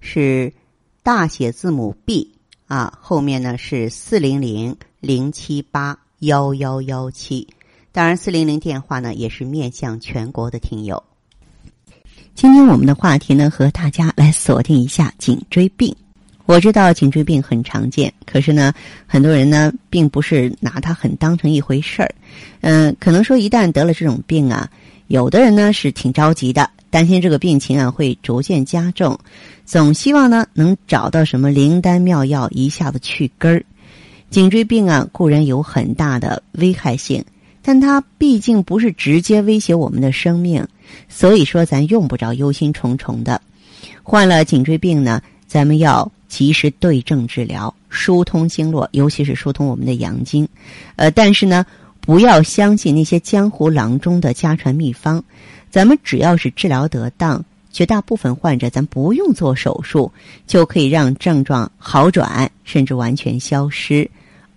是大写字母 B 啊，后面呢是四零零零七八幺幺幺七。当然，四零零电话呢也是面向全国的听友。今天我们的话题呢，和大家来锁定一下颈椎病。我知道颈椎病很常见，可是呢，很多人呢并不是拿它很当成一回事儿。嗯，可能说一旦得了这种病啊，有的人呢是挺着急的，担心这个病情啊会逐渐加重，总希望呢能找到什么灵丹妙药一下子去根儿。颈椎病啊固然有很大的危害性，但它毕竟不是直接威胁我们的生命。所以说，咱用不着忧心忡忡的。患了颈椎病呢，咱们要及时对症治疗，疏通经络，尤其是疏通我们的阳经。呃，但是呢，不要相信那些江湖郎中的家传秘方。咱们只要是治疗得当，绝大部分患者咱不用做手术，就可以让症状好转，甚至完全消失。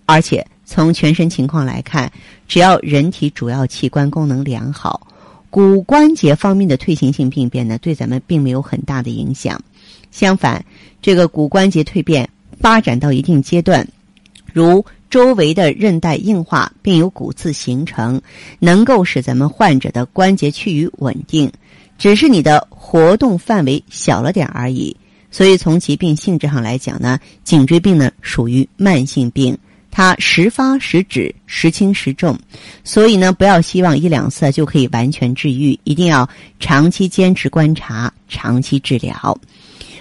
而且从全身情况来看，只要人体主要器官功能良好。骨关节方面的退行性病变呢，对咱们并没有很大的影响。相反，这个骨关节蜕变发展到一定阶段，如周围的韧带硬化并有骨刺形成，能够使咱们患者的关节趋于稳定，只是你的活动范围小了点而已。所以，从疾病性质上来讲呢，颈椎病呢属于慢性病。它时发时止，时轻时重，所以呢，不要希望一两次就可以完全治愈，一定要长期坚持观察，长期治疗。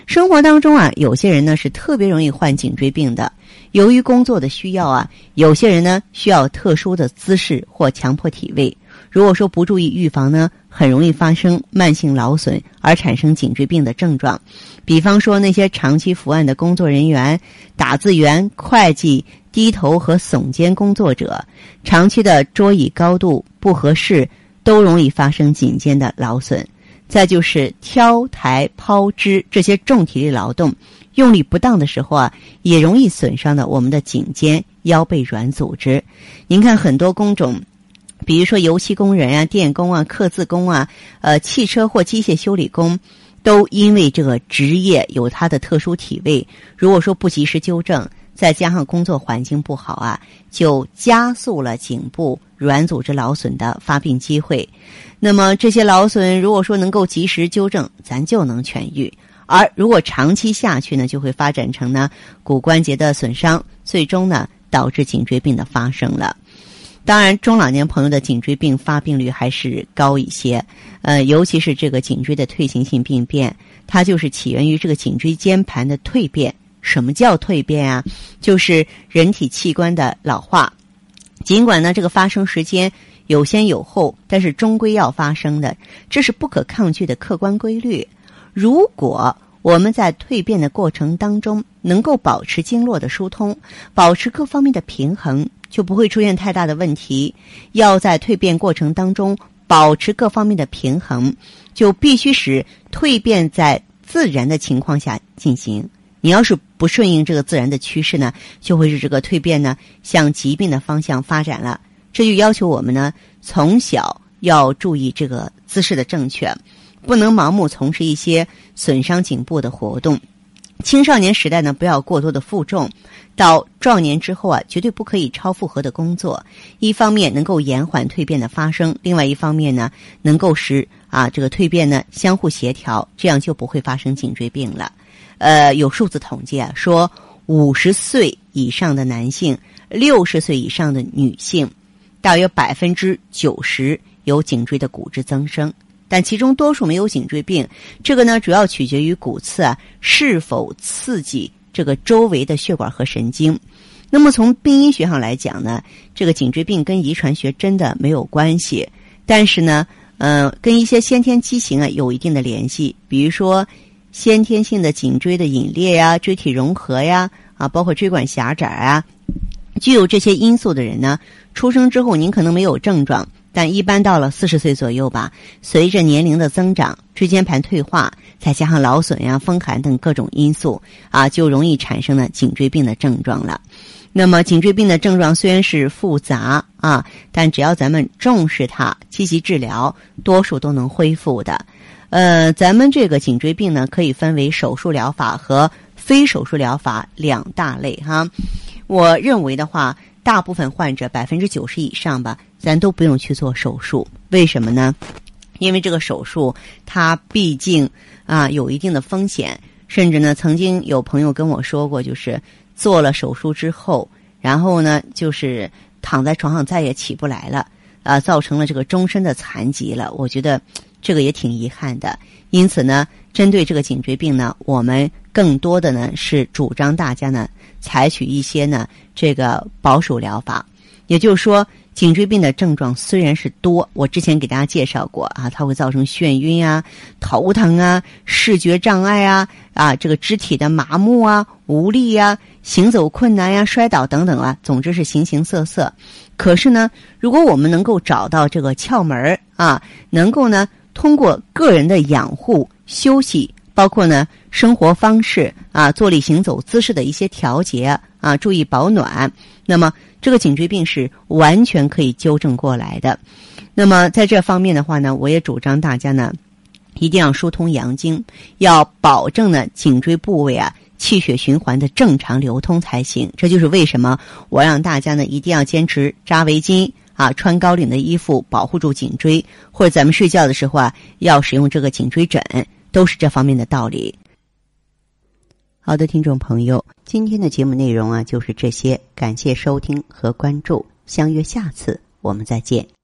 生活当中啊，有些人呢是特别容易患颈椎病的，由于工作的需要啊，有些人呢需要特殊的姿势或强迫体位。如果说不注意预防呢，很容易发生慢性劳损而产生颈椎病的症状。比方说那些长期伏案的工作人员、打字员、会计。低头和耸肩工作者，长期的桌椅高度不合适，都容易发生颈肩的劳损。再就是挑抬抛支这些重体力劳动，用力不当的时候啊，也容易损伤的我们的颈肩、腰背软组织。您看很多工种，比如说油漆工人啊、电工啊、刻字工啊、呃汽车或机械修理工，都因为这个职业有它的特殊体位，如果说不及时纠正。再加上工作环境不好啊，就加速了颈部软组织劳损的发病机会。那么这些劳损，如果说能够及时纠正，咱就能痊愈；而如果长期下去呢，就会发展成呢骨关节的损伤，最终呢导致颈椎病的发生了。当然，中老年朋友的颈椎病发病率还是高一些。呃，尤其是这个颈椎的退行性病变，它就是起源于这个颈椎间盘的蜕变。什么叫蜕变啊？就是人体器官的老化。尽管呢，这个发生时间有先有后，但是终归要发生的，这是不可抗拒的客观规律。如果我们在蜕变的过程当中能够保持经络的疏通，保持各方面的平衡，就不会出现太大的问题。要在蜕变过程当中保持各方面的平衡，就必须使蜕变在自然的情况下进行。你要是不顺应这个自然的趋势呢，就会是这个蜕变呢向疾病的方向发展了。这就要求我们呢从小要注意这个姿势的正确，不能盲目从事一些损伤颈部的活动。青少年时代呢不要过多的负重，到壮年之后啊绝对不可以超负荷的工作。一方面能够延缓蜕变的发生，另外一方面呢能够使啊这个蜕变呢相互协调，这样就不会发生颈椎病了。呃，有数字统计啊，说五十岁以上的男性，六十岁以上的女性，大约百分之九十有颈椎的骨质增生，但其中多数没有颈椎病。这个呢，主要取决于骨刺啊是否刺激这个周围的血管和神经。那么从病因学上来讲呢，这个颈椎病跟遗传学真的没有关系，但是呢，嗯，跟一些先天畸形啊有一定的联系，比如说。先天性的颈椎的隐裂呀、椎体融合呀，啊，包括椎管狭窄啊，具有这些因素的人呢，出生之后您可能没有症状，但一般到了四十岁左右吧，随着年龄的增长，椎间盘退化，再加上劳损呀、风寒等各种因素啊，就容易产生了颈椎病的症状了。那么颈椎病的症状虽然是复杂啊，但只要咱们重视它，积极治疗，多数都能恢复的。呃，咱们这个颈椎病呢，可以分为手术疗法和非手术疗法两大类哈。我认为的话，大部分患者百分之九十以上吧，咱都不用去做手术。为什么呢？因为这个手术它毕竟啊有一定的风险，甚至呢，曾经有朋友跟我说过，就是做了手术之后，然后呢，就是躺在床上再也起不来了，啊，造成了这个终身的残疾了。我觉得。这个也挺遗憾的，因此呢，针对这个颈椎病呢，我们更多的呢是主张大家呢采取一些呢这个保守疗法。也就是说，颈椎病的症状虽然是多，我之前给大家介绍过啊，它会造成眩晕啊、头疼啊、视觉障碍啊、啊这个肢体的麻木啊、无力呀、行走困难呀、摔倒等等啊，总之是形形色色。可是呢，如果我们能够找到这个窍门啊，能够呢。通过个人的养护、休息，包括呢生活方式啊、坐立行走姿势的一些调节啊，注意保暖，那么这个颈椎病是完全可以纠正过来的。那么在这方面的话呢，我也主张大家呢一定要疏通阳经，要保证呢颈椎部位啊气血循环的正常流通才行。这就是为什么我让大家呢一定要坚持扎围巾。啊，穿高领的衣服保护住颈椎，或者咱们睡觉的时候啊，要使用这个颈椎枕，都是这方面的道理。好的，听众朋友，今天的节目内容啊就是这些，感谢收听和关注，相约下次我们再见。